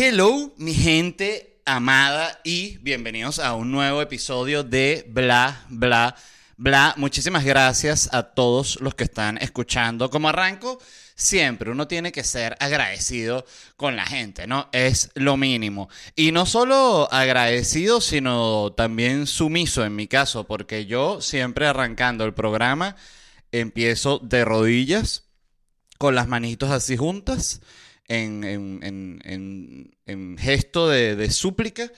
Hello, mi gente amada y bienvenidos a un nuevo episodio de Bla, Bla, Bla. Muchísimas gracias a todos los que están escuchando. Como arranco, siempre uno tiene que ser agradecido con la gente, ¿no? Es lo mínimo. Y no solo agradecido, sino también sumiso en mi caso, porque yo siempre arrancando el programa empiezo de rodillas, con las manitos así juntas en, en, en, en gesto de, de, súplica,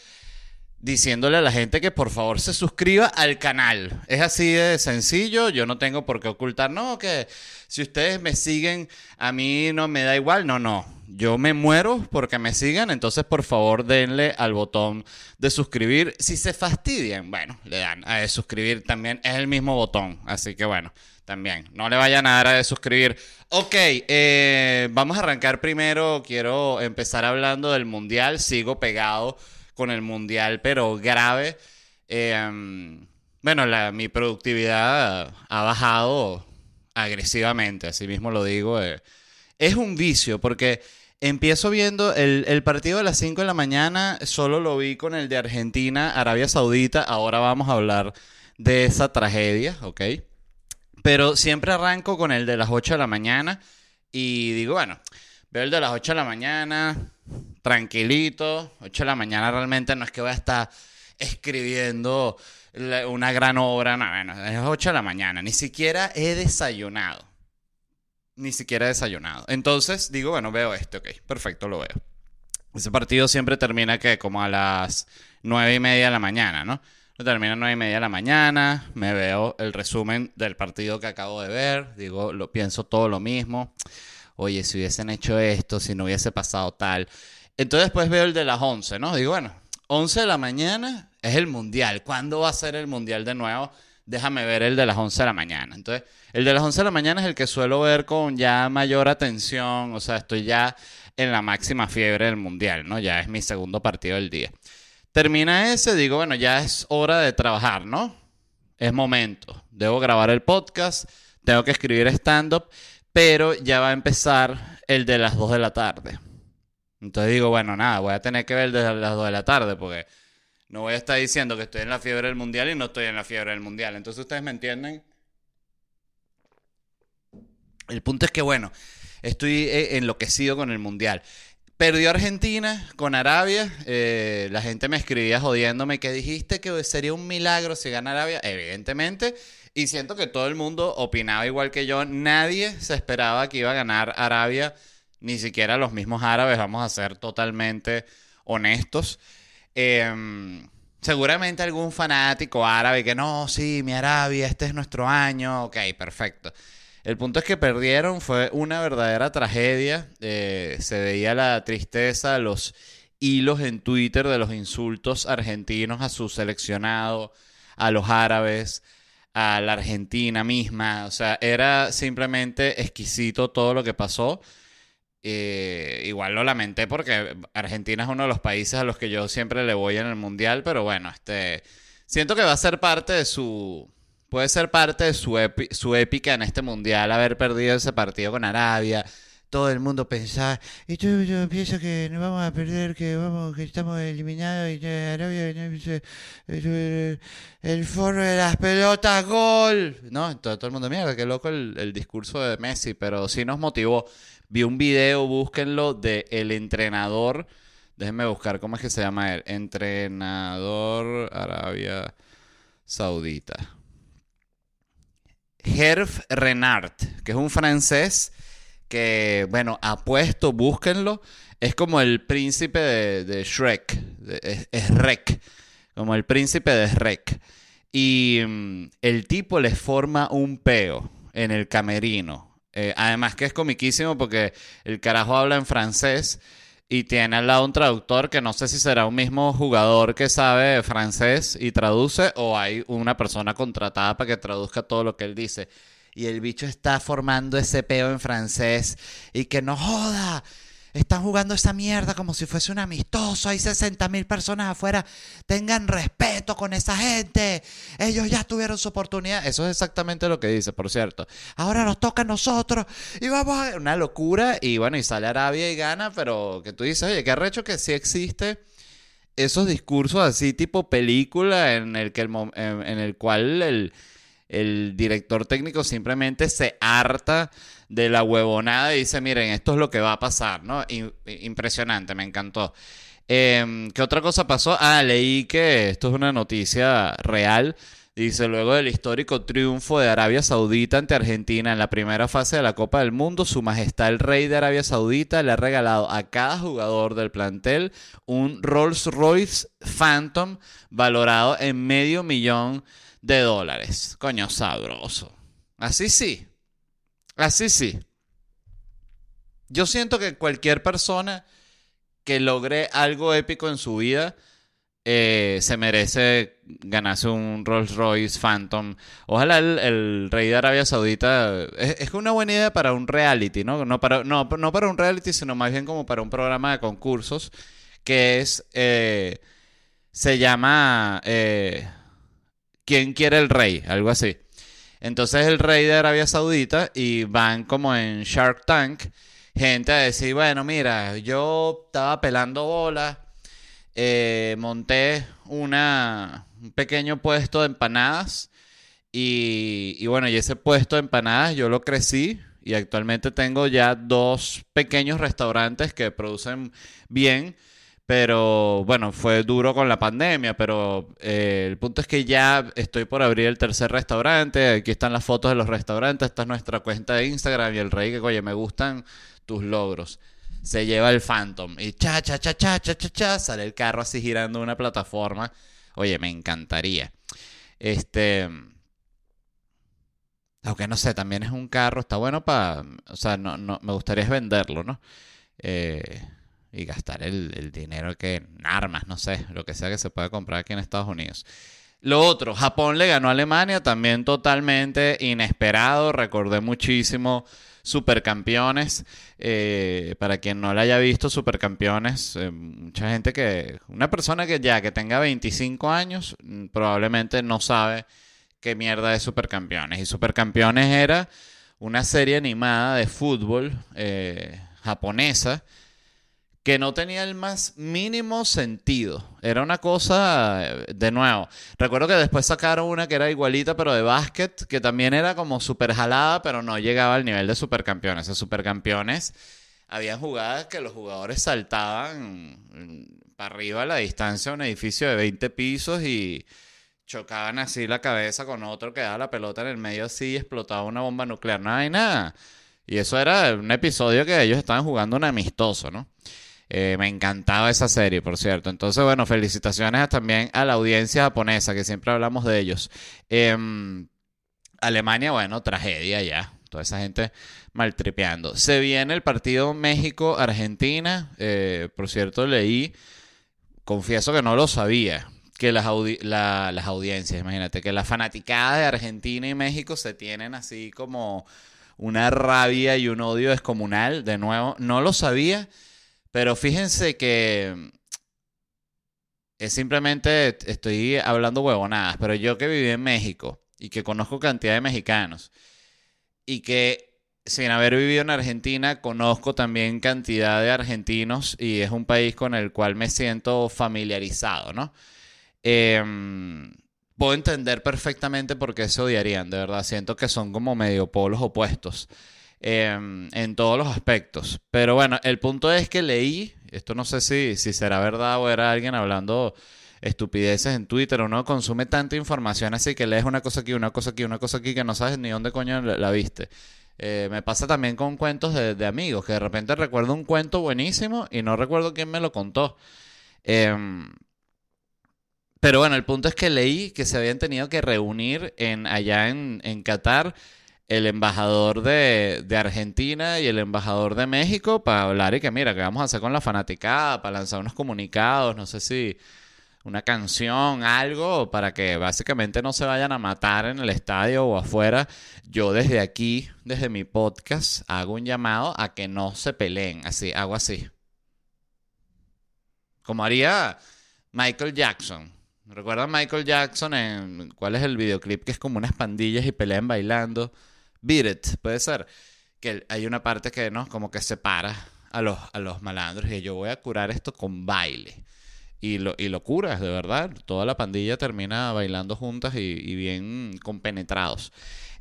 diciéndole a la gente que por favor se suscriba al canal. Es así de sencillo, yo no tengo por qué ocultar, no, que si ustedes me siguen, a mí no me da igual, no, no. Yo me muero porque me sigan, entonces por favor denle al botón de suscribir. Si se fastidian, bueno, le dan a suscribir también, es el mismo botón, así que bueno también. No le vayan a dar a suscribir. Ok, eh, vamos a arrancar primero. Quiero empezar hablando del mundial. Sigo pegado con el mundial, pero grave. Eh, bueno, mi productividad ha bajado agresivamente, así mismo lo digo. Eh. Es un vicio porque empiezo viendo el, el partido de las 5 de la mañana, solo lo vi con el de Argentina, Arabia Saudita. Ahora vamos a hablar de esa tragedia, ¿ok? Pero siempre arranco con el de las 8 de la mañana y digo, bueno, veo el de las 8 de la mañana, tranquilito. 8 de la mañana realmente no es que voy a estar escribiendo una gran obra, no, bueno, es 8 de la mañana, ni siquiera he desayunado. Ni siquiera he desayunado. Entonces digo, bueno, veo este, ok, perfecto, lo veo. Ese partido siempre termina que como a las 9 y media de la mañana, ¿no? Termina a 9 y media de la mañana, me veo el resumen del partido que acabo de ver, digo, lo pienso todo lo mismo. Oye, si hubiesen hecho esto, si no hubiese pasado tal. Entonces después veo el de las 11, ¿no? Digo, bueno, 11 de la mañana es el mundial. ¿Cuándo va a ser el mundial de nuevo? Déjame ver el de las 11 de la mañana. Entonces, el de las 11 de la mañana es el que suelo ver con ya mayor atención, o sea, estoy ya en la máxima fiebre del mundial, ¿no? Ya es mi segundo partido del día. Termina ese, digo, bueno, ya es hora de trabajar, ¿no? Es momento. Debo grabar el podcast, tengo que escribir stand-up, pero ya va a empezar el de las 2 de la tarde. Entonces digo, bueno, nada, voy a tener que ver desde las 2 de la tarde porque no voy a estar diciendo que estoy en la fiebre del mundial y no estoy en la fiebre del mundial. Entonces ustedes me entienden. El punto es que, bueno, estoy eh, enloquecido con el mundial. Perdió Argentina con Arabia. Eh, la gente me escribía jodiéndome que dijiste que sería un milagro si gana Arabia. Evidentemente. Y siento que todo el mundo opinaba igual que yo. Nadie se esperaba que iba a ganar Arabia. Ni siquiera los mismos árabes. Vamos a ser totalmente honestos. Em, seguramente algún fanático árabe que no, sí, mi Arabia, este es nuestro año. Ok, perfecto. El punto es que perdieron, fue una verdadera tragedia. Eh, se veía la tristeza, los hilos en Twitter de los insultos argentinos a su seleccionado, a los árabes, a la Argentina misma. O sea, era simplemente exquisito todo lo que pasó. Eh, igual lo lamenté porque Argentina es uno de los países a los que yo siempre le voy en el mundial, pero bueno, este siento que va a ser parte de su puede ser parte de su, su épica en este mundial haber perdido ese partido con Arabia. Todo el mundo pensaba, y yo, yo pienso que no vamos a perder, que vamos, que estamos eliminados y Arabia el, forro de las pelotas, gol. No, todo, todo el mundo, mierda, qué loco el, el, discurso de Messi, pero sí nos motivó. Vi un video, búsquenlo, de el entrenador Déjenme buscar cómo es que se llama él. Entrenador Arabia Saudita. Herve Renard, que es un francés que, bueno, apuesto, búsquenlo. Es como el príncipe de, Shrek. es. Como el príncipe de Shrek. Y mm, el tipo le forma un peo en el camerino. Eh, además que es comiquísimo porque el carajo habla en francés y tiene al lado un traductor que no sé si será un mismo jugador que sabe francés y traduce o hay una persona contratada para que traduzca todo lo que él dice. Y el bicho está formando ese peo en francés y que no joda. Están jugando esa mierda como si fuese un amistoso. Hay 60 mil personas afuera. Tengan respeto con esa gente. Ellos ya tuvieron su oportunidad. Eso es exactamente lo que dice, por cierto. Ahora nos toca a nosotros. Y vamos a... Una locura. Y bueno, y sale Arabia y gana. Pero que tú dices, oye, qué arrecho que sí existe esos discursos así tipo película en el, que el, en el cual el el director técnico simplemente se harta de la huevonada y dice, miren, esto es lo que va a pasar, ¿no? impresionante, me encantó. Em, ¿Qué otra cosa pasó? Ah, leí que esto es una noticia real. Dice, luego del histórico triunfo de Arabia Saudita ante Argentina en la primera fase de la Copa del Mundo, Su Majestad el Rey de Arabia Saudita le ha regalado a cada jugador del plantel un Rolls Royce Phantom valorado en medio millón dólares. Coño, sabroso. Así sí. Así sí. Yo siento que cualquier persona que logre algo épico en su vida eh, se merece ganarse un Rolls Royce Phantom. Ojalá el, rey de Arabia Saudita. Es, una buena idea para un reality, ¿no? No para, no, para un reality, sino más bien como para un programa de concursos que es. Eh, se llama. Eh, ¿quién quiere el rey? Algo así. Entonces el rey de Arabia Saudita y van como en Shark Tank gente a decir, bueno, mira, yo estaba pelando bolas, eh, monté una, un pequeño puesto de empanadas y, y bueno, y ese puesto de empanadas yo lo crecí y actualmente tengo ya dos pequeños restaurantes que producen bien pero bueno, fue duro con la pandemia, pero eh, el punto es que ya estoy por abrir el tercer restaurante. Aquí están las fotos de los restaurantes. Esta es nuestra cuenta de Instagram y el rey que, oye, me gustan tus logros. Se lleva el Phantom y cha, cha, cha, cha, cha, cha, cha, sale el carro así girando una plataforma. Oye, me encantaría. Este. Aunque no sé, también es un carro, está bueno para. O sea, no, no, me gustaría venderlo, ¿no? Eh y gastar el, dinero que en armas, no sé, lo que sea que se pueda comprar aquí en Estados Unidos. Lo otro, Japón le ganó a Alemania, también totalmente inesperado, recordé muchísimo Supercampeones. Eh, para quien no la haya visto, Supercampeones, eh, mucha gente que, una persona que ya que tenga 25 años, mm, probablemente no sabe qué mierda es Supercampeones. Y Supercampeones era una serie animada de fútbol eh, japonesa que no tenía el más mínimo sentido. Era una cosa, de nuevo, recuerdo que después sacaron una que era igualita, pero de básquet, que también era como súper jalada, pero no llegaba al nivel de supercampeones. Los supercampeones, habían jugadas que los jugadores saltaban para arriba a la distancia de un edificio de 20 pisos y chocaban así la cabeza con otro que daba la pelota en el medio así y explotaba una bomba nuclear. No hay nada. Y eso era un episodio que ellos estaban jugando un amistoso, ¿no? Eh, me encantaba esa serie, por cierto. Entonces, bueno, felicitaciones también a la audiencia japonesa, que siempre hablamos de ellos. Em, Alemania, bueno, tragedia ya. Toda esa gente maltripeando. Se viene el partido México-Argentina. Eh, por cierto, leí, confieso que no lo sabía, que las, las audiencias, imagínate, que las fanaticadas de Argentina y México se tienen así como una rabia y un odio descomunal. De nuevo, no lo sabía. Pero fíjense que es simplemente estoy hablando huevonadas, pero yo que viví en México y que conozco cantidad de mexicanos y que sin haber vivido en Argentina conozco también cantidad de argentinos y es un país con el cual me siento familiarizado, ¿no? Em, puedo entender perfectamente por qué se odiarían, de verdad, siento que son como medio polos opuestos. Em, en todos los aspectos. Pero bueno, el punto es que leí, esto no sé si, si será verdad o era alguien hablando estupideces en Twitter o no, consume tanta información así que lees una cosa aquí, una cosa aquí, una cosa aquí que no sabes ni dónde coño la, viste. Eh, me pasa también con cuentos de, amigos, que de repente recuerdo un cuento buenísimo y no recuerdo quién me lo contó. Em, pero bueno, el punto es que leí que se habían tenido que reunir en, allá en, en Qatar el embajador de, de, Argentina y el embajador de México para hablar y que mira, ¿qué vamos a hacer con la fanaticada? Para lanzar unos comunicados, no sé si una canción, algo, para que básicamente no se vayan a matar en el estadio o afuera. Yo desde aquí, desde mi podcast, hago un llamado a que no se peleen, así, hago así. Como haría Michael Jackson. ¿Recuerdan Michael Jackson en cuál es el videoclip que es como unas pandillas y pelean bailando? Beat puede ser. Que hay una parte que no, como que separa a los, a los malandros y yo voy a curar esto con baile. Y lo, y lo curas, de verdad. Toda la pandilla termina bailando juntas y, bien compenetrados.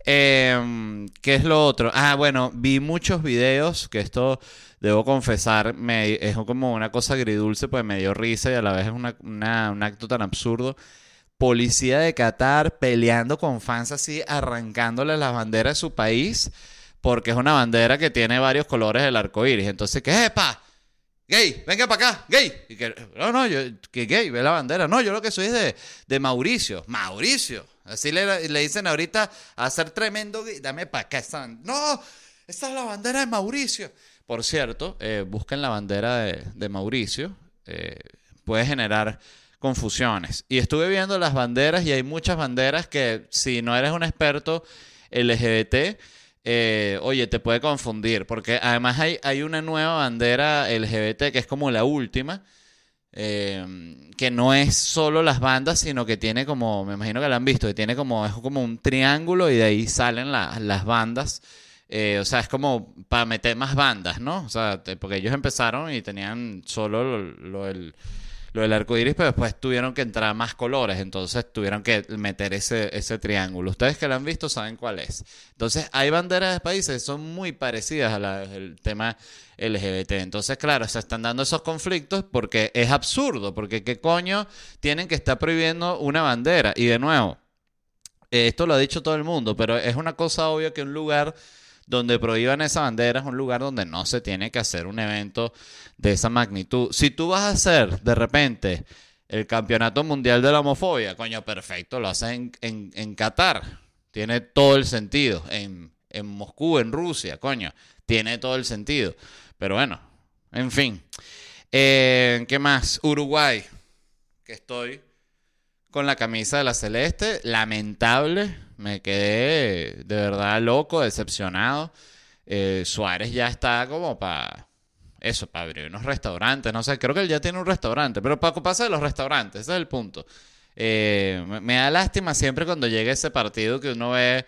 Em, ¿Qué es lo otro? Ah, bueno, vi muchos videos, que esto, debo confesar, me, es como una cosa agridulce, pues me dio risa y a la vez es una, un acto tan absurdo. Policía de Qatar peleando con fans así, arrancándole las banderas de su país, porque es una bandera que tiene varios colores del arco iris. Entonces, ¿qué es, pa? gay, venga para acá, gay. Y que, no, no, yo, que gay, ve la bandera. No, yo lo que soy es de, de Mauricio. Mauricio. Así le, le, dicen ahorita a ser tremendo. Dame para acá. Están, no, esta es la bandera de Mauricio. Por cierto, eh, busquen la bandera de, de Mauricio. Eh, puede generar confusiones. Y estuve viendo las banderas y hay muchas banderas que si no eres un experto LGBT, eh, oye, te puede confundir, porque además hay, hay una nueva bandera LGBT que es como la última, eh, que no es solo las bandas, sino que tiene como, me imagino que la han visto, que tiene como, es como un triángulo y de ahí salen las bandas. Eh, o sea, es como para meter más bandas, ¿no? O sea, porque ellos empezaron y tenían solo lo, el lo del arco iris, pero después tuvieron que entrar más colores, entonces tuvieron que meter ese, ese triángulo. Ustedes que lo han visto saben cuál es. Entonces, hay banderas de países que son muy parecidas al tema LGBT. Entonces, claro, se están dando esos conflictos porque es absurdo, porque qué coño tienen que estar prohibiendo una bandera. Y de nuevo, esto lo ha dicho todo el mundo, pero es una cosa obvia que un lugar donde prohíban esa bandera es un lugar donde no se tiene que hacer un evento de esa magnitud. Si tú vas a hacer de repente el campeonato mundial de la homofobia, coño, perfecto, lo haces en, en, Qatar. Tiene todo el sentido. En, en Moscú, en Rusia, coño, tiene todo el sentido. Pero bueno, en fin. Eh, ¿Qué más? Uruguay, que estoy con la camisa de la celeste. Lamentable. Me quedé de verdad loco, decepcionado. Eh, Suárez ya está como para eso, para abrir unos restaurantes. No sé, creo que él ya tiene un restaurante. Pero Paco pasa de los restaurantes, ese es el punto. Eh, me, da lástima siempre cuando llega ese partido que uno ve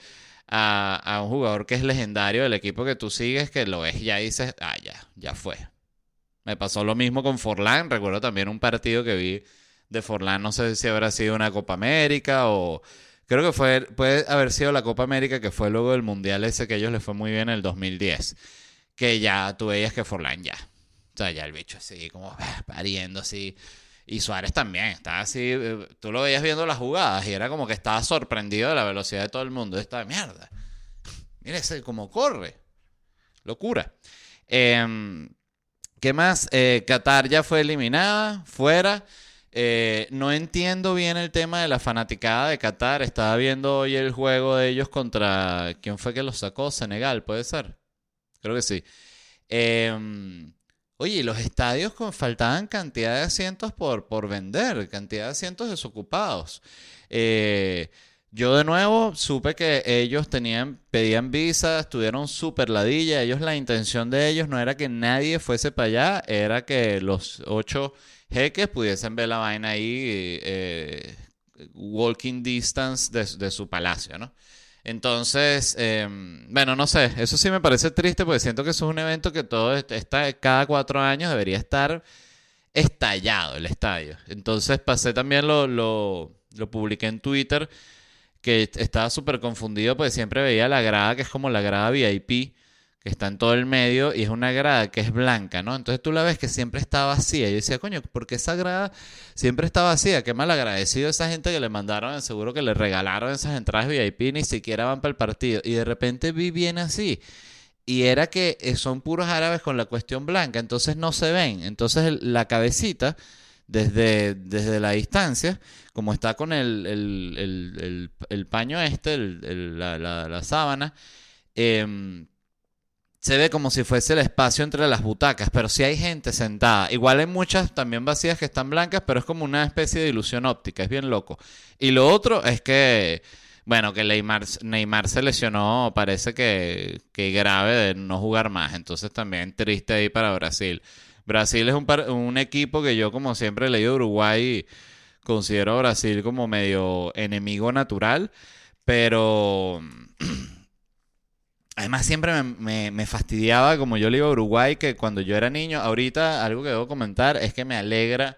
a, a, un jugador que es legendario del equipo que tú sigues, que lo ves y ya dices, ah, ya, ya fue. Me pasó lo mismo con Forlán. Recuerdo también un partido que vi de Forlán, no sé si habrá sido una Copa América o creo que fue, puede haber sido la Copa América que fue luego del Mundial ese que a ellos les fue muy bien en el 2010. Que ya tú veías que Forlán ya. O sea, ya el bicho así, como ah, pariendo así. Y Suárez también, estaba así, eh, tú lo veías viendo las jugadas y era como que estaba sorprendido de la velocidad de todo el mundo. Esta mierda. Mira ese cómo corre. Locura. Em, ¿Qué más? Eh, Qatar ya fue eliminada, fuera. Eh, no entiendo bien el tema de la fanaticada de Qatar. Estaba viendo hoy el juego de ellos contra. ¿Quién fue que los sacó? Senegal, ¿puede ser? Creo que sí. Em, oye, los estadios con, faltaban cantidad de asientos por, por vender, cantidad de asientos desocupados. Eh, yo de nuevo supe que ellos tenían, pedían visas, estuvieron súper ladilla. Ellos, la intención de ellos no era que nadie fuese para allá, era que los ocho jeques pudiesen ver la vaina ahí, eh, walking distance de, su palacio, ¿no? Entonces, em, bueno, no sé, eso sí me parece triste porque siento que eso es un evento que todo está, cada cuatro años debería estar estallado el estadio. Entonces pasé también, lo, lo, lo publiqué en Twitter, que estaba súper confundido porque siempre veía la grada que es como la grada VIP que está en todo el medio y es una grada que es blanca, ¿no? Entonces tú la ves que siempre está vacía. Yo decía, coño, ¿por qué esa grada siempre está vacía? Qué mal agradecido esa gente que le mandaron, seguro que le regalaron esas entradas VIP, ni siquiera van para el partido. Y de repente vi bien así. Y era que eh, son puros árabes con la cuestión blanca, entonces no se ven. Entonces la cabecita, desde, desde la distancia, como está con el, el, el, paño este, la, la, la, sábana, eh, se ve como si fuese el espacio entre las butacas, pero sí hay gente sentada. Igual hay muchas también vacías que están blancas, pero es como una especie de ilusión óptica, es bien loco. Y lo otro es que, bueno, que Neymar, se lesionó, parece que, que grave de no jugar más, entonces también triste ahí para Brasil. Brasil es un, un equipo que yo como siempre he leído Uruguay, considero a Brasil como medio enemigo natural, pero... Además, siempre me, fastidiaba, como yo le digo a Uruguay, que cuando yo era niño, ahorita algo que debo comentar es que me alegra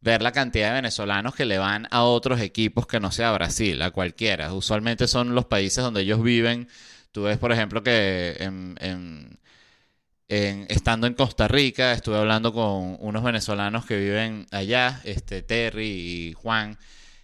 ver la cantidad de venezolanos que le van a otros equipos que no sea Brasil, a cualquiera. Usualmente son los países donde ellos viven. Tú ves, por ejemplo, que en, estando en Costa Rica, estuve hablando con unos venezolanos que viven allá, este, Terry y Juan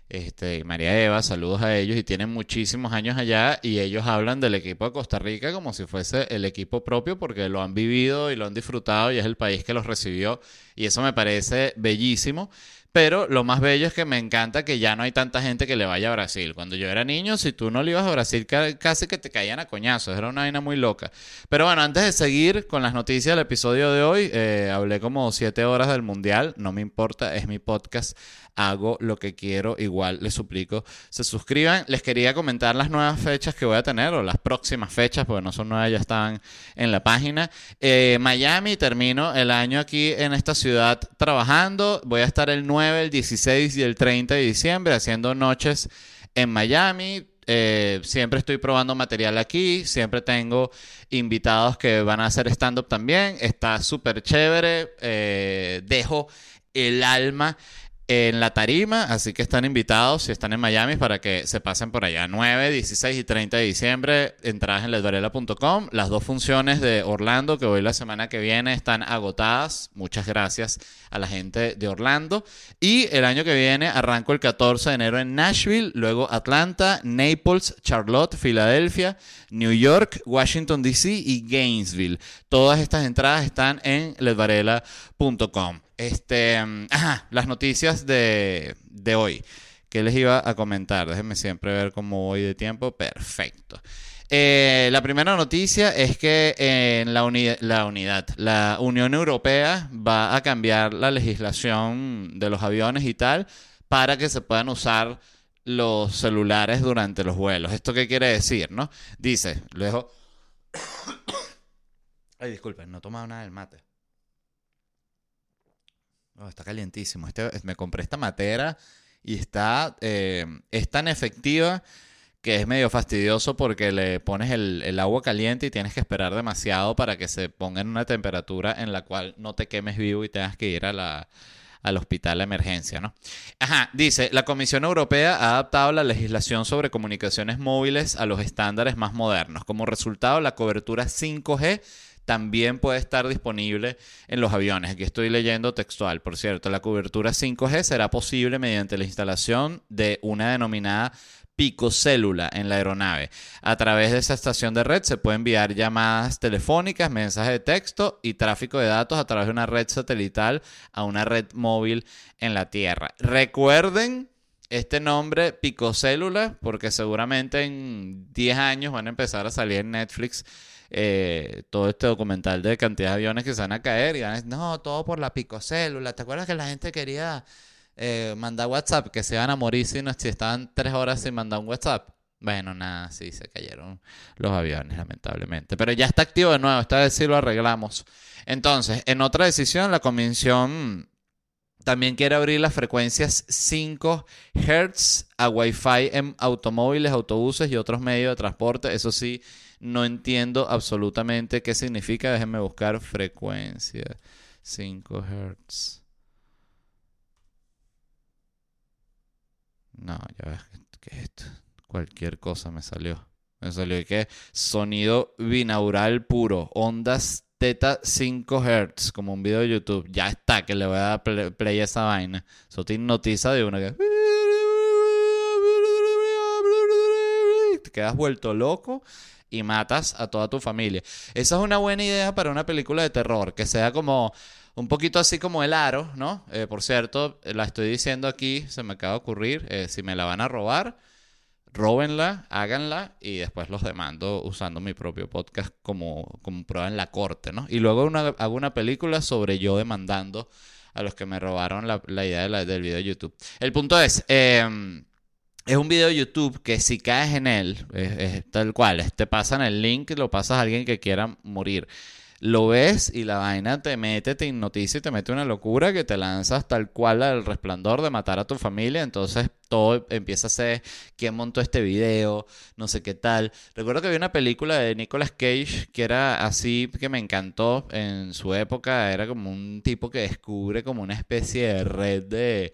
este, María Eva, saludos a ellos y tienen muchísimos años allá y ellos hablan del equipo de Costa Rica como si fuese el equipo propio porque lo han vivido y lo han disfrutado y es el país que los recibió y eso me parece bellísimo. Pero lo más bello es que me encanta que ya no hay tanta gente que le vaya a Brasil. Cuando yo era niño, si tú no le ibas a Brasil, casi que te caían a coñazos. Era una vaina muy loca. Pero bueno, antes de seguir con las noticias del episodio de hoy, eh, hablé como siete horas del Mundial. No me importa, es mi podcast hago lo que quiero. Igual les suplico, se suscriban. Les quería comentar las nuevas fechas que voy a tener, o las próximas fechas, porque no son nuevas, ya están en la página. Eh, Miami, termino el año aquí en esta ciudad trabajando. Voy a estar el 9, el 16 y el 30 de diciembre haciendo noches en Miami. Eh, siempre estoy probando material aquí, siempre tengo invitados que van a hacer stand-up también, está súper chévere, eh, dejo el alma en la tarima, así que están invitados si están en Miami para que se pasen por allá. 9, 16 y 30 de diciembre, entradas en ledvarela.com. Las dos funciones de Orlando que hoy la semana que viene están agotadas. Muchas gracias a la gente de Orlando. Y el año que viene arranco el 14 de enero en Nashville, luego Atlanta, Naples, Charlotte, Filadelfia, New York, Washington DC y Gainesville. Todas estas entradas están en ledvarela.com. Este, mm, ajá, las noticias de, de hoy. que les iba a comentar? Déjenme siempre ver cómo voy de tiempo. Perfecto. Eh, la primera noticia es que en la, la unidad, la Unión Europea va a cambiar la legislación de los aviones y tal para que se puedan usar los celulares durante los vuelos. ¿Esto qué quiere decir, no? Dice, luego... Ay, disculpen, no he tomado nada del mate. Está calientísimo. Este, me compré esta matera y está, eh, es tan efectiva que es medio fastidioso porque le pones el, agua caliente y tienes que esperar demasiado para que se ponga en una temperatura en la cual no te quemes vivo y tengas que ir al hospital de emergencia, ¿no? Ajá, dice, la Comisión Europea ha adaptado la legislación sobre comunicaciones móviles a los estándares más modernos. Como resultado, la cobertura 5G también puede estar disponible en los aviones. Aquí estoy leyendo textual, por cierto. La cobertura 5G será posible mediante la instalación de una denominada picocélula en la aeronave. A través de esa estación de red se puede enviar llamadas telefónicas, mensajes de texto y tráfico de datos a través de una red satelital a una red móvil en la Tierra. Recuerden este nombre picocélula porque seguramente en 10 años van a empezar a salir en Netflix eh, todo este documental de cantidad de aviones que se van a caer y van a decir, no, todo por la picocélula. ¿Te acuerdas que la gente quería eh, mandar WhatsApp, que se iban a morir si, estaban tres horas sin mandar un WhatsApp? Bueno, nada, sí, se cayeron los aviones, lamentablemente. Pero ya está activo de nuevo, esta vez sí lo arreglamos. Entonces, en otra decisión, la Comisión también quiere abrir las frecuencias 5 Hz a Wi-Fi en automóviles, autobuses y otros medios de transporte. Eso sí, no entiendo absolutamente qué significa. Déjenme buscar frecuencia. 5 Hz. No, ya ves, ¿qué es esto? Cualquier cosa me salió. Me salió que sonido binaural puro, ondas teta 5 Hz, como un video de YouTube. Ya está, que le voy a dar play, a esa vaina. Eso te hipnotiza de una que... Te quedas vuelto loco y matas a toda tu familia. Esa es una buena idea para una película de terror, que sea como un poquito así como el aro, ¿no? Eh, por cierto, la estoy diciendo aquí, se me acaba de ocurrir, eh, si me la van a robar, róbenla, háganla y después los demando usando mi propio podcast como, como prueba en la corte, ¿no? Y luego hago una película sobre yo demandando a los que me robaron la, idea del video de YouTube. El punto es, em, es un video de YouTube que si caes en él, es, tal cual, te pasan el link, lo pasas a alguien que quiera morir lo ves y la vaina te mete, te hipnotiza y te mete una locura que te lanzas tal cual al resplandor de matar a tu familia. Entonces todo empieza a ser quién montó este video, no sé qué tal. Recuerdo que había una película de Nicolas Cage que era así, que me encantó en su época. Era como un tipo que descubre como una especie de red de,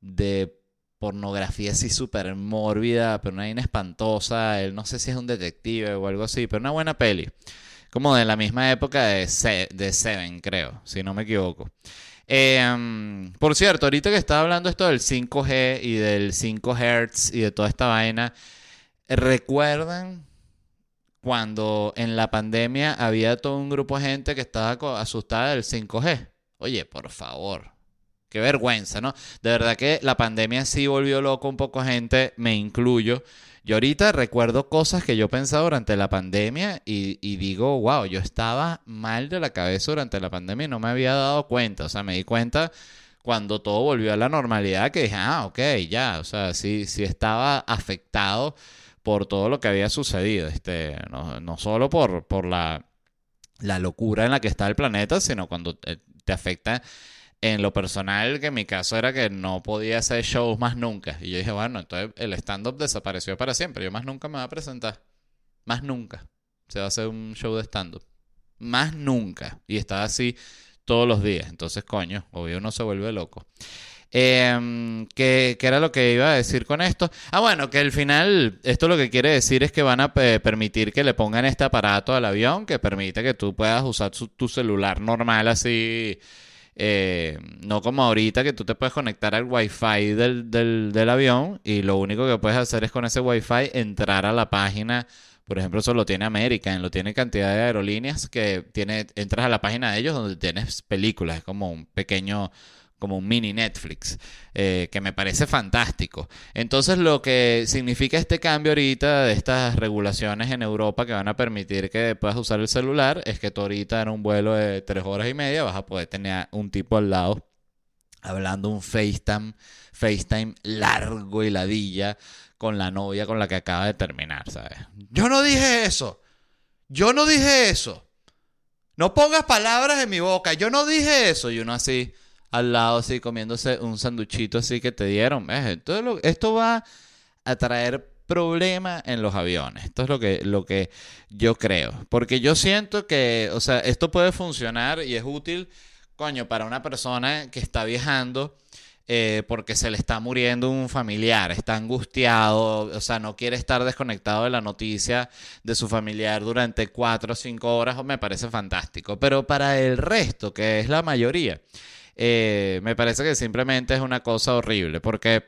de pornografía así súper mórbida, pero una vaina espantosa. Él no sé si es un detective o algo así, pero una buena peli como de la misma época de, de Seven, creo, si no me equivoco. Em, por cierto, ahorita que estaba hablando esto del 5G y del 5 Hz y de toda esta vaina, ¿recuerdan cuando en la pandemia había todo un grupo de gente que estaba asustada del 5G? Oye, por favor. Qué vergüenza, ¿no? De verdad que la pandemia sí volvió loco un poco gente, me incluyo. Yo ahorita recuerdo cosas que yo pensaba durante la pandemia y, digo, wow, yo estaba mal de la cabeza durante la pandemia y no me había dado cuenta. O sea, me di cuenta cuando todo volvió a la normalidad que dije, ah, ok, ya, o sea, sí, sí estaba afectado por todo lo que había sucedido. Este, no, no solo por, por la, la locura en la que está el planeta, sino cuando eh, te afecta en lo personal, que en mi caso era que no podía hacer shows más nunca. Y yo dije, bueno, entonces el stand-up desapareció para siempre. Yo más nunca me voy a presentar. Más nunca. Se va a hacer un show de stand-up. Más nunca. Y estaba así todos los días. Entonces, coño, obvio uno se vuelve loco. Eh, ¿qué, era lo que iba a decir con esto? Ah, bueno, que al final esto lo que quiere decir es que van a eh, permitir que le pongan este aparato al avión que permite que tú puedas usar tu celular normal así eh, no como ahorita que tú te puedes conectar al wifi del, del, avión y lo único que puedes hacer es con ese wifi entrar a la página. Por ejemplo, eso lo tiene American, lo tiene cantidad de aerolíneas que tiene, entras a la página de ellos donde tienes películas, es como un pequeño como un mini Netflix, eh, que me parece fantástico. Entonces lo que significa este cambio ahorita de estas regulaciones en Europa que van a permitir que puedas usar el celular es que tú ahorita en un vuelo de tres horas y media vas a poder tener un tipo al lado hablando un FaceTime, FaceTime largo y ladilla con la novia con la que acaba de terminar, ¿sabes? Yo no dije eso. Yo no dije eso. No pongas palabras en mi boca. Yo no dije eso. Y uno así al lado así comiéndose un sanduchito así que te dieron. Entonces, esto va a traer problemas en los aviones. Esto es lo que, lo que yo creo. Porque yo siento que, o sea, esto puede funcionar y es útil, coño, para una persona que está viajando. Eh, porque se le está muriendo un familiar, está angustiado, o sea, no quiere estar desconectado de la noticia de su familiar durante cuatro o cinco horas, me parece fantástico. Pero para el resto, que es la mayoría, eh, me parece que simplemente es una cosa horrible, porque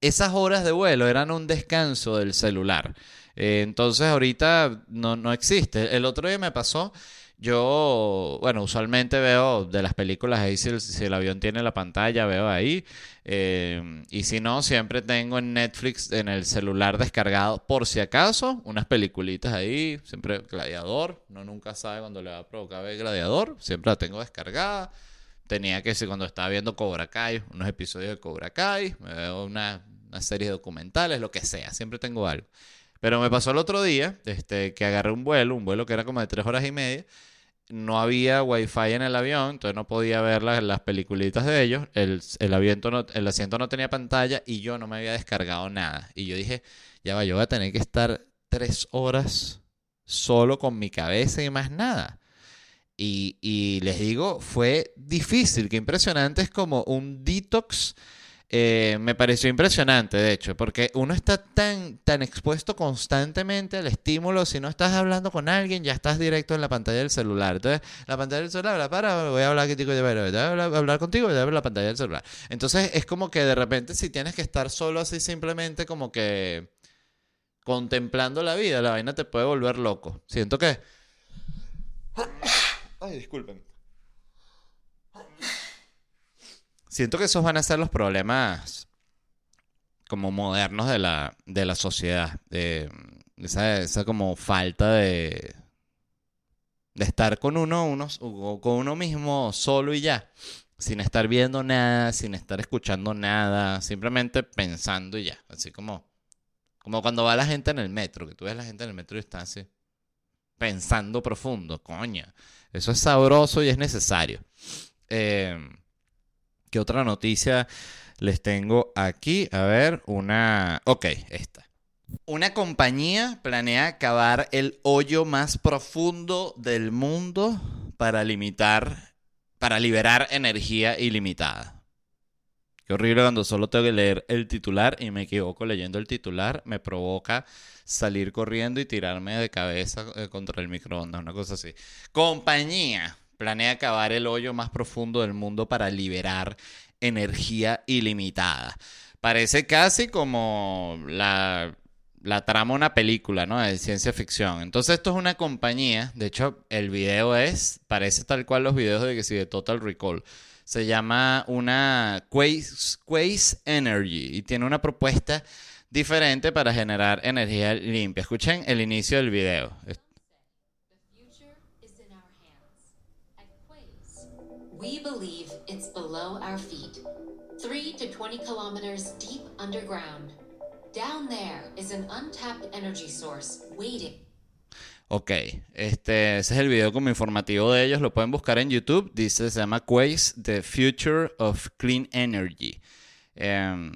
esas horas de vuelo eran un descanso del celular. Eh, entonces ahorita no, no existe. El otro día me pasó, yo, bueno, usualmente veo de las películas ahí, si el, avión tiene la pantalla, veo ahí. Eh, y si no, siempre tengo en Netflix, en el celular descargado, por si acaso, unas peliculitas ahí, siempre Gladiador, no nunca sabe cuándo le va a provocar ver Gladiador, siempre la tengo descargada tenía que ser cuando estaba viendo Cobra Kai, unos episodios de Cobra Kai, me veo una, una serie de documentales, lo que sea, siempre tengo algo. Pero me pasó el otro día este, que agarré un vuelo, un vuelo que era como de tres horas y media. No había wifi en el avión, entonces no podía ver las, las peliculitas de ellos. El, el, no, el asiento no tenía pantalla y yo no me había descargado nada. Y yo dije, ya va, yo voy a tener que estar tres horas solo con mi cabeza y más nada. Y, les digo, fue difícil, que impresionante, es como un detox eh, me pareció impresionante, de hecho, porque uno está tan, tan expuesto constantemente al estímulo. Si no estás hablando con alguien, ya estás directo en la pantalla del celular. Entonces, la pantalla del celular, la para, voy a hablar contigo, voy a hablar, contigo, voy a ver la pantalla del celular. Entonces, es como que de repente, si tienes que estar solo así, simplemente como que contemplando la vida, la vaina te puede volver loco. Siento que. Ay, disculpen. Siento que esos van a ser los problemas como modernos de la, de la sociedad. esa, esa como falta de, de estar con uno, unos, con uno mismo solo y ya. Sin estar viendo nada, sin estar escuchando nada, simplemente pensando y ya. Así como, como cuando va la gente en el metro, que tú ves la gente en el metro y está así, pensando profundo, coño. Eso es sabroso y es necesario. Eh, ¿Qué otra noticia les tengo aquí? A ver, una... Ok, esta. Una compañía planea acabar el hoyo más profundo del mundo para limitar, para liberar energía ilimitada. Qué horrible cuando solo tengo que leer el titular y me equivoco leyendo el titular. Me provoca salir corriendo y tirarme de cabeza eh, contra el microondas, una cosa así. Compañía planea acabar el hoyo más profundo del mundo para liberar energía ilimitada. Parece casi como la, la trama de una película, ¿no? De ciencia ficción. Entonces esto es una compañía, de hecho el video es, parece tal cual los videos de que si de Total Recall. Se llama una Quace, Energy y tiene una propuesta diferente para generar energía limpia. Escuchen el inicio del video. We believe it's below our feet, 3 to 20 kilometers deep underground. Down there is an untapped energy source waiting. Ok, este, ese es el video como informativo de ellos, lo pueden buscar en YouTube, dice, se llama Quace, The Future of Clean Energy. Um,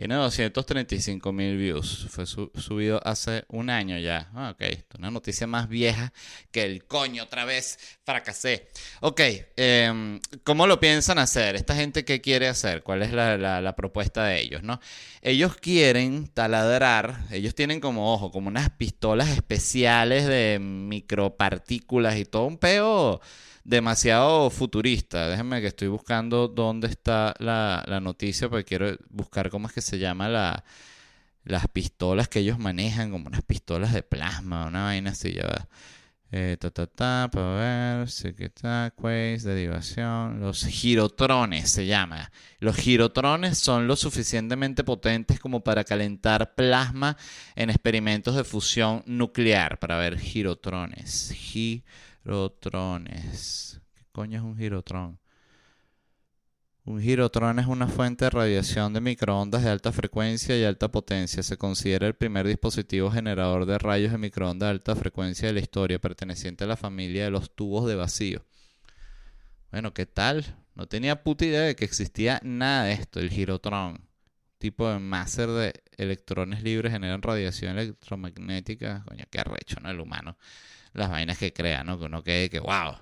tiene 235 mil views. Fue subido hace un año ya. Ah, ok, una noticia más vieja que el coño otra vez. Fracasé. Ok, em, ¿cómo lo piensan hacer? ¿Esta gente qué quiere hacer? ¿Cuál es la, propuesta de ellos? ¿no? Ellos quieren taladrar, ellos tienen como, ojo, como unas pistolas especiales de micropartículas y todo un peo demasiado futurista. Déjenme que estoy buscando dónde está la, noticia, porque quiero buscar cómo es que se llama la, las pistolas que ellos manejan, como unas pistolas de plasma, una vaina así, ya. Eh, ta, ta, ta, para ver, derivación, los girotrones se llama. Los girotrones son lo suficientemente potentes como para calentar plasma en experimentos de fusión nuclear, para ver girotrones. Girotrones. ¿Qué coño es un girotrón? Un girotrón es una fuente de radiación de microondas de alta frecuencia y alta potencia. Se considera el primer dispositivo generador de rayos de microondas de alta frecuencia de la historia, perteneciente a la familia de los tubos de vacío. Bueno, ¿qué tal? No tenía puta idea de que existía nada de esto, el girotrón. Tipo de máser de electrones libres generan radiación electromagnética. Coño, qué arrecho, ¿no? El humano las vainas que crea, ¿no? Que uno quede que, wow,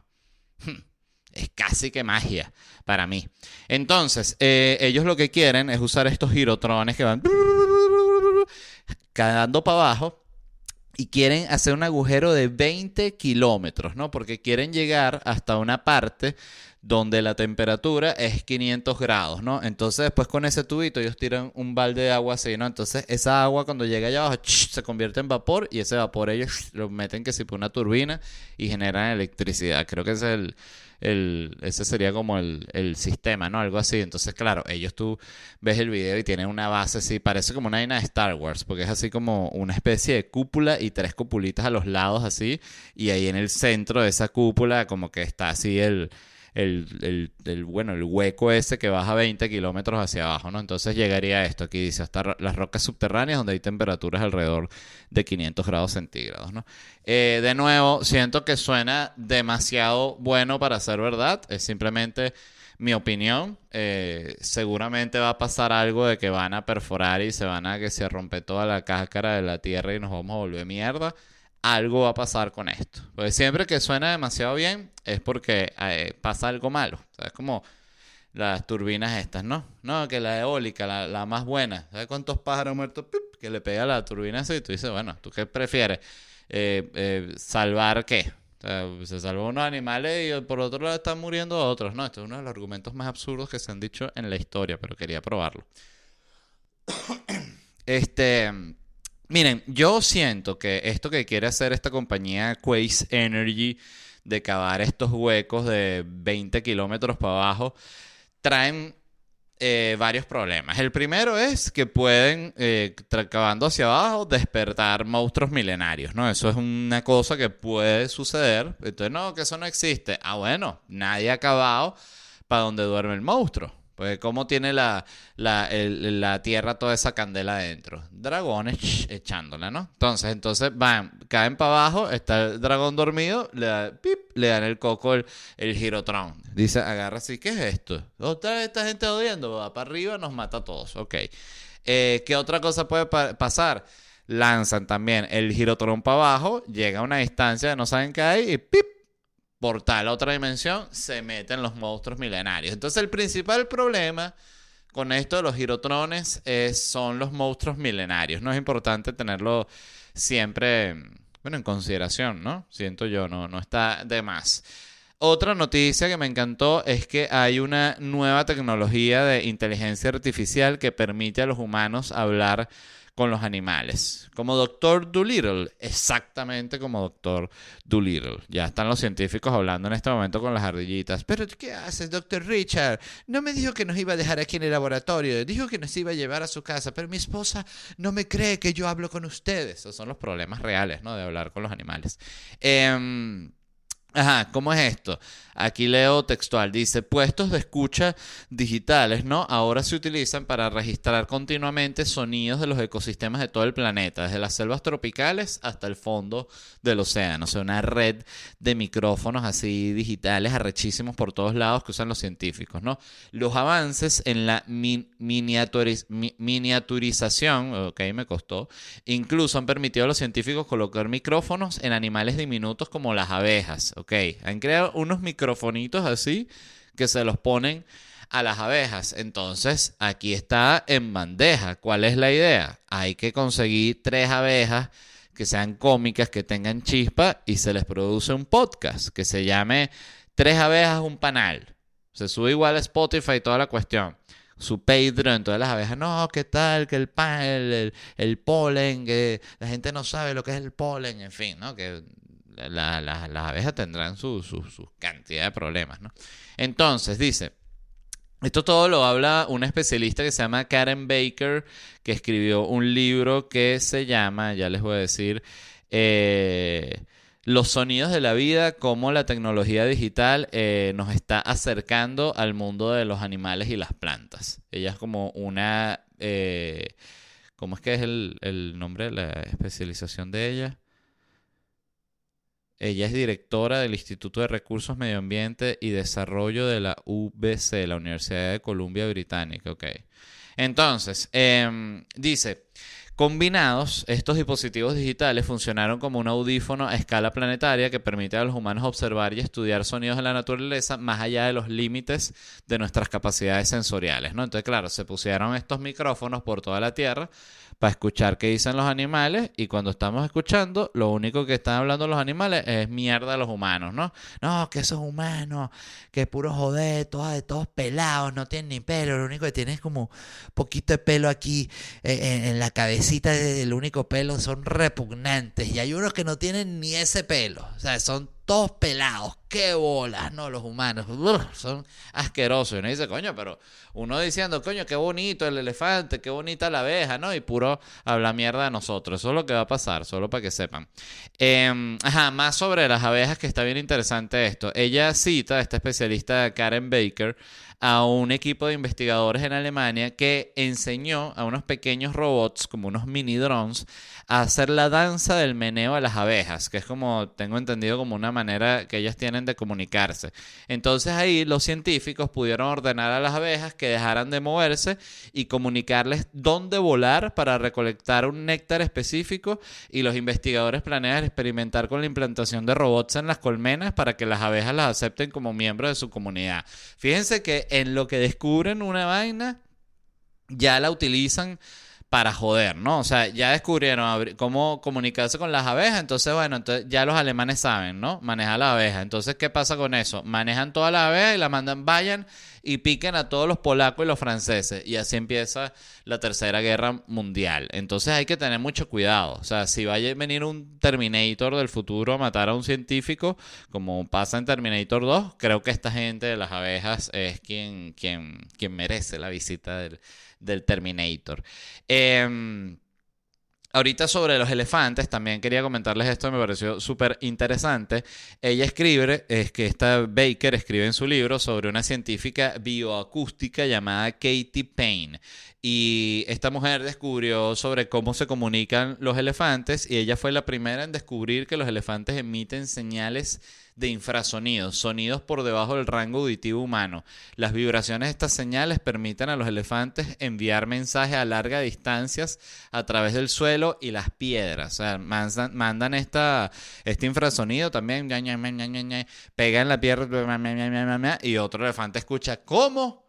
es casi que magia para mí. Entonces, eh, ellos lo que quieren es usar estos girotrones que van quedando para abajo y quieren hacer un agujero de 20 kilómetros, ¿no? Porque quieren llegar hasta una parte donde la temperatura es 500 grados, ¿no? Entonces después con ese tubito ellos tiran un balde de agua así, ¿no? Entonces esa agua cuando llega allá abajo se convierte en vapor y ese vapor ellos lo meten que si por una turbina y generan electricidad. Creo que es el, el, ese sería como el, el, sistema, ¿no? Algo así. Entonces, claro, ellos tú ves el video y tienen una base así, parece como una vaina de Star Wars, porque es así como una especie de cúpula y tres cupulitas a los lados así, y ahí en el centro de esa cúpula como que está así el el, el, bueno, el hueco ese que baja 20 kilómetros hacia abajo, ¿no? Entonces llegaría a esto, aquí dice, hasta las rocas subterráneas donde hay temperaturas alrededor de 500 grados centígrados, ¿no? Eh, de nuevo, siento que suena demasiado bueno para ser verdad, es simplemente mi opinión. Eh, seguramente va a pasar algo de que van a perforar y se van a que se rompe toda la cáscara de la tierra y nos vamos a volver mierda algo va a pasar con esto. Porque siempre que suena demasiado bien es porque eh, pasa algo malo. es como las turbinas estas, ¿no? No, que la eólica, la, la más buena. ¿Sabes cuántos pájaros muertos ¡pip! que le pega la turbina así? Y tú dices, bueno, ¿tú qué prefieres? Eh, eh, ¿Salvar qué? O sea, se salvó unos animales y por otro lado están muriendo otros. No, esto es uno de los argumentos más absurdos que se han dicho en la historia, pero quería probarlo. Este, miren, yo siento que esto que quiere hacer esta compañía Quace Energy de cavar estos huecos de 20 kilómetros para abajo, traen eh, varios problemas. El primero es que pueden, eh, cavando hacia abajo, despertar monstruos milenarios, ¿no? Eso es una cosa que puede suceder. Entonces, no, que eso no existe. Ah, bueno, nadie ha cavado para donde duerme el monstruo. Pues, ¿cómo tiene la, la, la tierra toda esa candela adentro? Dragones ch, echándola, ¿no? Entonces, entonces van, caen para abajo, está el dragón dormido, le, da, pip, le dan el coco el, el girotron. Dice, agarra así, ¿qué es esto? Otra vez esta gente odiando, va para arriba, nos mata a todos. Ok. Eh, ¿Qué otra cosa puede pa- pasar? Lanzan también el girotron para abajo, llega a una distancia, no saben qué hay, y pip, portal a otra dimensión, se meten los monstruos milenarios. Entonces el principal problema con esto de los girotrones es- son los monstruos milenarios. No es importante tenerlo siempre, bueno, en consideración, ¿no? Siento yo, no, no está de más. Otra noticia que me encantó es que hay una nueva tecnología de inteligencia artificial que permite a los humanos hablar con los animales. Como Doctor Dolittle, exactamente como Doctor Dolittle. Ya están los científicos hablando en este momento con las ardillitas. Pero ¿qué haces, Doctor Richard? No me dijo que nos iba a dejar aquí en el laboratorio. Dijo que nos iba a llevar a su casa. Pero mi esposa no me cree que yo hablo con ustedes. Esos son los problemas reales, ¿no? De hablar con los animales. Em, Ajá, ¿cómo es esto? Aquí leo textual, dice, puestos de escucha digitales, ¿no? Ahora se utilizan para registrar continuamente sonidos de los ecosistemas de todo el planeta, desde las selvas tropicales hasta el fondo del océano. O sea, una red de micrófonos así digitales arrechísimos por todos lados que usan los científicos, ¿no? Los avances en la min- miniaturiz- mi- miniaturización, ok, me costó, incluso han permitido a los científicos colocar micrófonos en animales diminutos como las abejas, ok. Han creado unos microfonitos así que se los ponen a las abejas. Entonces, aquí está en bandeja. ¿Cuál es la idea? Hay que conseguir tres abejas que sean cómicas, que tengan chispa y se les produce un podcast que se llame Tres abejas, un panal. Se sube igual a Spotify y toda la cuestión. Su Patreon, todas las abejas, no, ¿qué tal? Que el pan, el, el- el polen, que la gente no sabe lo que es el polen, en fin, ¿no? Que la- la- las abejas tendrán su cantidad de problemas, ¿no? Entonces, dice, esto todo lo habla una especialista que se llama Karen Baker, que escribió un libro que se llama, ya les voy a decir, eh, Los sonidos de la vida, cómo la tecnología digital eh, nos está acercando al mundo de los animales y las plantas. Ella es como una... eh, ¿Cómo es que es el, el nombre de la especialización de ella? Ella es directora del Instituto de Recursos Medio Ambiente y Desarrollo de la UBC, la Universidad de Columbia Británica. Ok. Entonces, em, dice, combinados, estos dispositivos digitales funcionaron como un audífono a escala planetaria que permite a los humanos observar y estudiar sonidos de la naturaleza más allá de los límites de nuestras capacidades sensoriales, ¿no? Entonces, claro, se pusieron estos micrófonos por toda la Tierra para escuchar qué dicen los animales y cuando estamos escuchando, lo único que están hablando los animales es mierda a los humanos, ¿no? No, que esos humanos, que puro joder, todos, de todos pelados, no tienen ni pelo, lo único que tienen es como poquito de pelo aquí eh, en, en la cabecita, el único pelo son repugnantes y hay unos que no tienen ni ese pelo, o sea, son todos pelados, qué bolas, ¿no? Los humanos, son asquerosos. Y uno dice, coño, pero uno diciendo, coño, qué bonito el elefante, qué bonita la abeja, ¿no? Y puro habla mierda de nosotros. Eso es lo que va a pasar, solo para que sepan. Eh, ajá, más sobre las abejas, que está bien interesante esto. Ella cita, esta especialista Karen Baker, a un equipo de investigadores en Alemania que enseñó a unos pequeños robots, como unos mini drones, a hacer la danza del meneo a las abejas, que es como, tengo entendido, como una manera que ellas tienen de comunicarse. Entonces ahí los científicos pudieron ordenar a las abejas que dejaran de moverse y comunicarles dónde volar para recolectar un néctar específico y los investigadores planean experimentar con la implantación de robots en las colmenas para que las abejas las acepten como miembros de su comunidad. Fíjense que en lo que descubren una vaina, ya la utilizan para joder, ¿no? O sea, ya descubrieron cómo comunicarse con las abejas, entonces, bueno, entonces ya los alemanes saben, ¿no? Manejar las abejas. Entonces, ¿qué pasa con eso? Manejan todas las abejas y las mandan, vayan y piquen a todos los polacos y los franceses. Y así empieza la Tercera Guerra Mundial. Entonces hay que tener mucho cuidado. O sea, si va a venir un Terminator del futuro a matar a un científico, como pasa en Terminator 2, creo que esta gente de las abejas es quien, quien, quien merece la visita del del Terminator. Em, ahorita sobre los elefantes, también quería comentarles esto, me pareció súper interesante. Ella escribe, es que esta Baker escribe en su libro sobre una científica bioacústica llamada Katie Payne. Y esta mujer descubrió sobre cómo se comunican los elefantes y ella fue la primera en descubrir que los elefantes emiten señales de infrasonidos, sonidos por debajo del rango auditivo humano. Las vibraciones de estas señales permiten a los elefantes enviar mensajes a largas distancias a través del suelo y las piedras. O sea, mandan, este infrasonido también, pega en la piedra y otro elefante escucha, ¿cómo?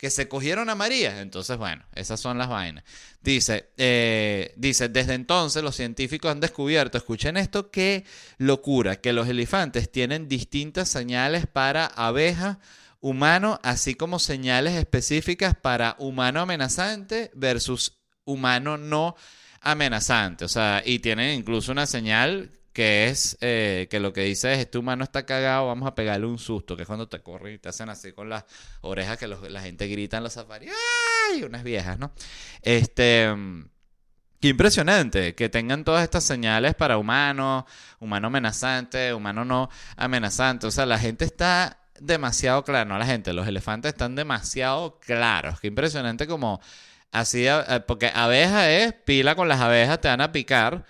Que se cogieron a María. Entonces, bueno, esas son las vainas. Dice, eh, dice, desde entonces los científicos han descubierto, escuchen esto, qué locura, que los elefantes tienen distintas señales para abeja, humano, así como señales específicas para humano amenazante versus humano no amenazante. O sea, y tienen incluso una señal que es eh, que lo que dice es, este humano está cagado, vamos a pegarle un susto, que es cuando te corren y te hacen así con las orejas que la gente grita en los safaris, ¡ay! Unas viejas, ¿no? Este... Qué impresionante que tengan todas estas señales para humano, humano amenazante, humano no amenazante. O sea, la gente está demasiado clara, no la gente, los elefantes están demasiado claros. Qué impresionante como así, eh, porque abeja es pila con las abejas, te van a picar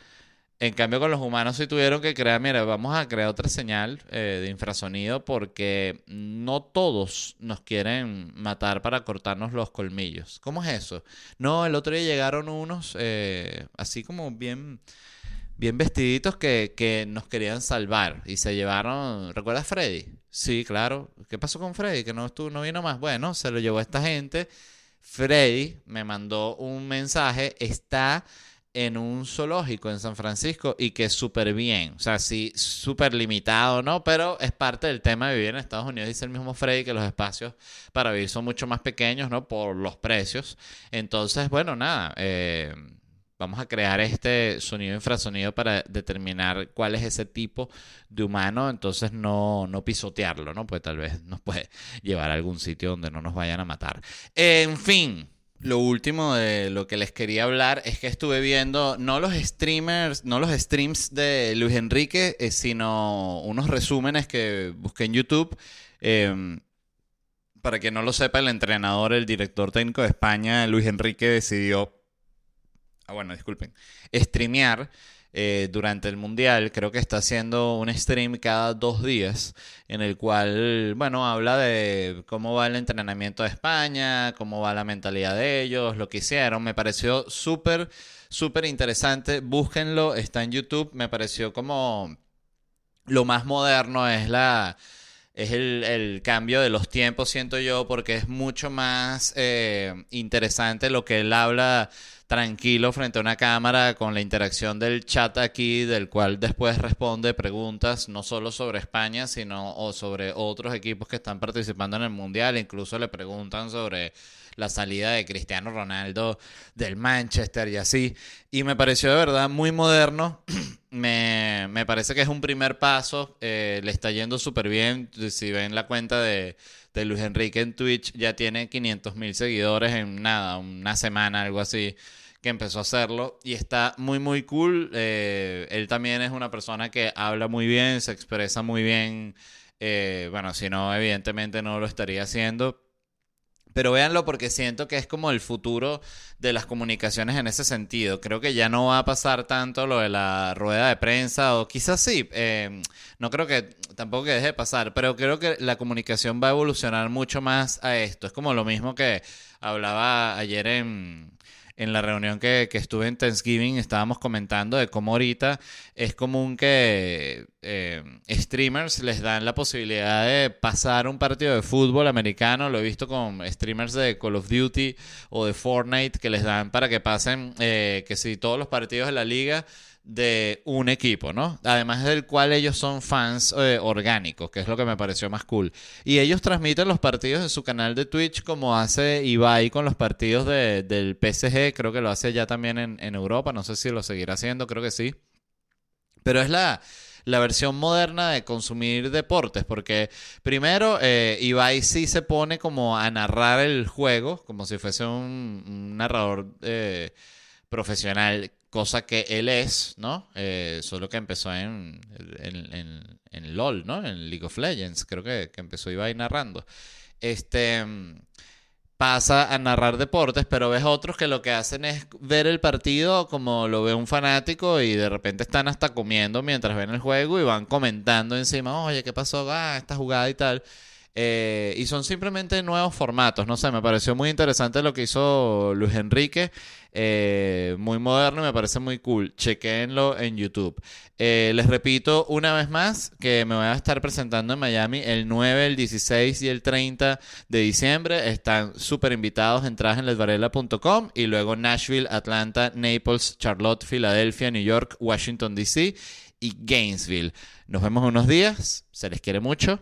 en cambio, con los humanos sí tuvieron que crear, mira, vamos a crear otra señal eh, de infrasonido porque no todos nos quieren matar para cortarnos los colmillos. ¿Cómo es eso? No, el otro día llegaron unos eh, así como bien, bien vestiditos que, que, nos querían salvar y se llevaron, ¿recuerdas Freddy? Sí, claro. ¿Qué pasó con Freddy? Que no, estuvo, no vino más. Bueno, se lo llevó esta gente. Freddy me mandó un mensaje, está en un zoológico en San Francisco y que es súper bien. O sea, sí, súper limitado, ¿no? Pero es parte del tema de vivir en Estados Unidos. Dice el mismo Freddy que los espacios para vivir son mucho más pequeños, ¿no? Por los precios. Entonces, bueno, nada. Eh, vamos a crear este sonido infrasonido para determinar cuál es ese tipo de humano. Entonces, no, no pisotearlo, ¿no? Pues tal vez nos puede llevar a algún sitio donde no nos vayan a matar. En fin. Lo último de lo que les quería hablar es que estuve viendo no los streamers, no los streams de Luis Enrique, eh, sino unos resúmenes que busqué en YouTube. Em, para que no lo sepa, el entrenador, el director técnico de España, Luis Enrique, decidió. Ah, bueno, disculpen. Streamear eh, durante el mundial. Creo que está haciendo un stream cada dos días en el cual, bueno, habla de cómo va el entrenamiento de España, cómo va la mentalidad de ellos, lo que hicieron. Me pareció súper, súper interesante. Búsquenlo, está en YouTube. Me pareció como lo más moderno es la es el, cambio de los tiempos, siento yo, porque es mucho más eh, interesante lo que él habla tranquilo frente a una cámara con la interacción del chat aquí, del cual después responde preguntas no solo sobre España, sino o sobre otros equipos que están participando en el Mundial. Incluso le preguntan sobre la salida de Cristiano Ronaldo del Manchester y así. Y me pareció de verdad muy moderno. Me, parece que es un primer paso. Eh, le está yendo súper bien. Si ven la cuenta de, de Luis Enrique en Twitch, ya tiene 500 mil seguidores en nada, una semana, algo así que empezó a hacerlo y está muy muy cool. Eh, él también es una persona que habla muy bien, se expresa muy bien. Eh, bueno, si no, evidentemente no lo estaría haciendo. Pero véanlo porque siento que es como el futuro de las comunicaciones en ese sentido. Creo que ya no va a pasar tanto lo de la rueda de prensa, o quizás sí. Eh, no creo que tampoco que deje de pasar, pero creo que la comunicación va a evolucionar mucho más a esto. Es como lo mismo que hablaba ayer en, en la reunión que, que, estuve en Thanksgiving estábamos comentando de cómo ahorita es común que eh, streamers les dan la posibilidad de pasar un partido de fútbol americano. Lo he visto con streamers de Call of Duty o de Fortnite que les dan para que pasen, eh, que si todos los partidos de la liga de un equipo, ¿no? Además del cual ellos son fans eh, orgánicos, que es lo que me pareció más cool. Y ellos transmiten los partidos en su canal de Twitch como hace Ibai con los partidos de, del PSG, creo que lo hace ya también en, Europa, no sé si lo seguirá haciendo, creo que sí. Pero es la, la versión moderna de consumir deportes, porque primero eh, Ibai sí se pone como a narrar el juego, como si fuese un, narrador eh, profesional cosa que él es, ¿no? Eh, solo que empezó en, en, LOL, ¿no? En League of Legends, creo que, que empezó Ibai narrando. Este pasa a narrar deportes, pero ves otros que lo que hacen es ver el partido como lo ve un fanático y de repente están hasta comiendo mientras ven el juego y van comentando encima, oye, ¿qué pasó? Ah, esta jugada y tal. Eh, y son simplemente nuevos formatos, no sé, me pareció muy interesante lo que hizo Luis Enrique, eh, muy moderno y me parece muy cool. Chequenlo en YouTube. Eh, les repito una vez más que me voy a estar presentando en Miami el 9, el 16 y el 30 de diciembre. Están súper invitados, entradas en lesvarela.com y luego Nashville, Atlanta, Naples, Charlotte, Filadelfia, New York, Washington, D.C. y Gainesville. Nos vemos unos días, se les quiere mucho.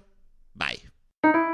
Bye. you